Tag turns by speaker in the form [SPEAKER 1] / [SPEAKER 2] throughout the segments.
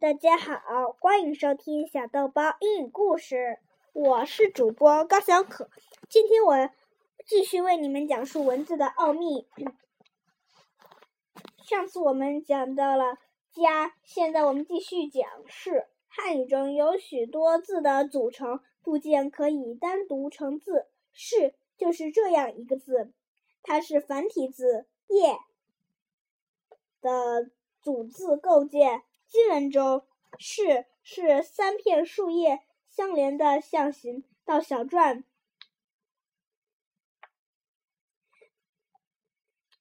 [SPEAKER 1] 大家好，欢迎收听小豆包英语故事。我是主播高小可，今天我继续为你们讲述文字的奥秘。上次我们讲到了“家”，现在我们继续讲“是”。汉语中有许多字的组成部件可以单独成字，“是”就是这样一个字，它是繁体字“叶”的组字构件。经文中，“是”是三片树叶相连的象形。到小篆，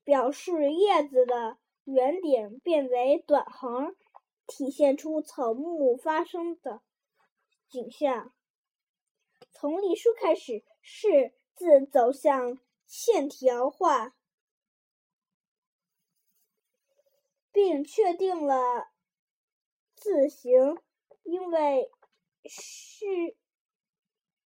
[SPEAKER 1] 表示叶子的圆点变为短横，体现出草木发生的景象。从隶书开始，“是”字走向线条化，并确定了。字形，因为是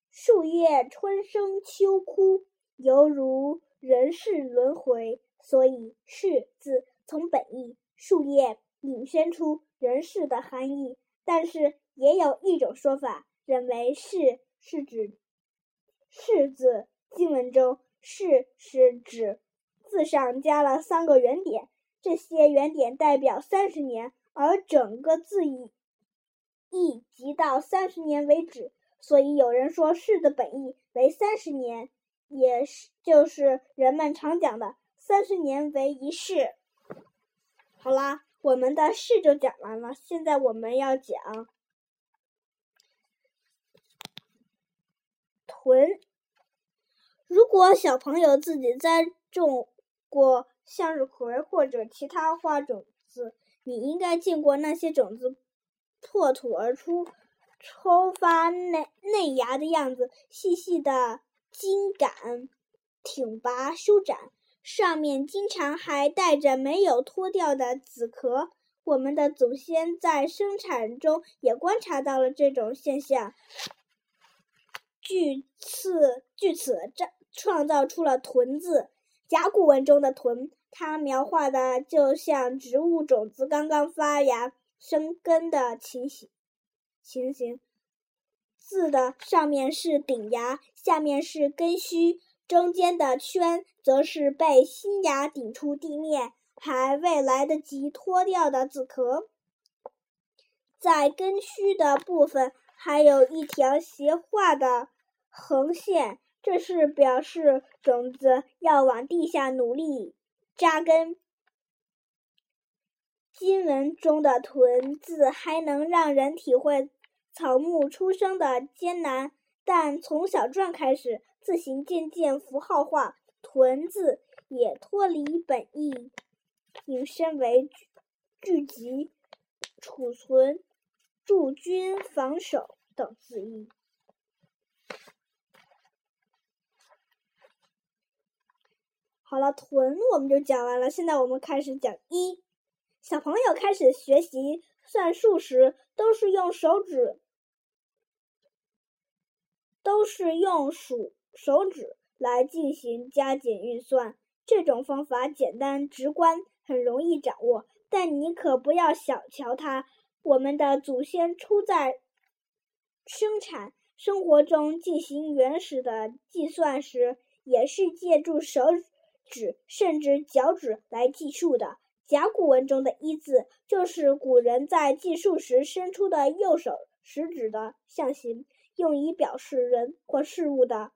[SPEAKER 1] 树叶春生秋枯，犹如人世轮回，所以“是”字从本意树叶引申出人世的含义。但是也有一种说法认为“是”是指“是”字。经文中“是”是指字上加了三个圆点，这些圆点代表三十年。而整个字义意即到三十年为止，所以有人说“是”的本意为三十年，也是就是人们常讲的“三十年为一世”。好啦，我们的“是”就讲完了，现在我们要讲“屯”。如果小朋友自己栽种过向日葵或者其他花种子，你应该见过那些种子破土而出、抽发内内芽的样子，细细的茎秆挺拔舒展，上面经常还带着没有脱掉的籽壳。我们的祖先在生产中也观察到了这种现象，据此据此创创造出了“屯”字，甲骨文中的“屯”。它描画的就像植物种子刚刚发芽生根的情形，情形。字的上面是顶芽，下面是根须，中间的圈则是被新芽顶出地面还未来得及脱掉的籽壳。在根须的部分还有一条斜画的横线，这是表示种子要往地下努力。扎根。经文中的“屯”字还能让人体会草木出生的艰难，但从小篆开始，字形渐渐符号化，“屯”字也脱离本意，引申为聚集、储存、驻军、防守等字义。好了，臀我们就讲完了。现在我们开始讲一。小朋友开始学习算数时，都是用手指，都是用数手指来进行加减运算。这种方法简单直观，很容易掌握。但你可不要小瞧它。我们的祖先出在生产生活中进行原始的计算时，也是借助手。指甚至脚趾来计数的甲骨文中的“一”字，就是古人在计数时伸出的右手食指的象形，用以表示人或事物的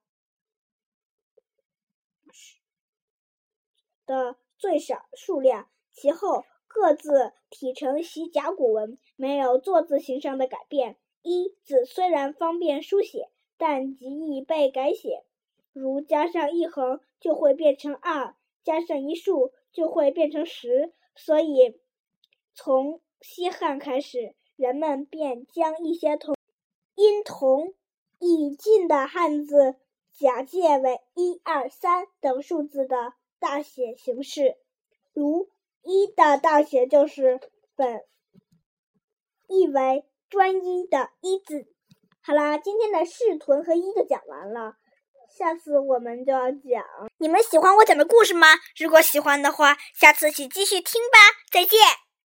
[SPEAKER 1] 的最少数量。其后各自体成习甲骨文，没有坐字形上的改变。“一”字虽然方便书写，但极易被改写。如加上一横就会变成二，加上一竖就会变成十，所以从西汉开始，人们便将一些同音同义近的汉字假借为一二三等数字的大写形式，如一的大写就是本意为专一的一字。好啦，今天的是屯和一就讲完了。下次我们就要讲，
[SPEAKER 2] 你们喜欢我讲的故事吗？如果喜欢的话，下次请继续听吧。再见。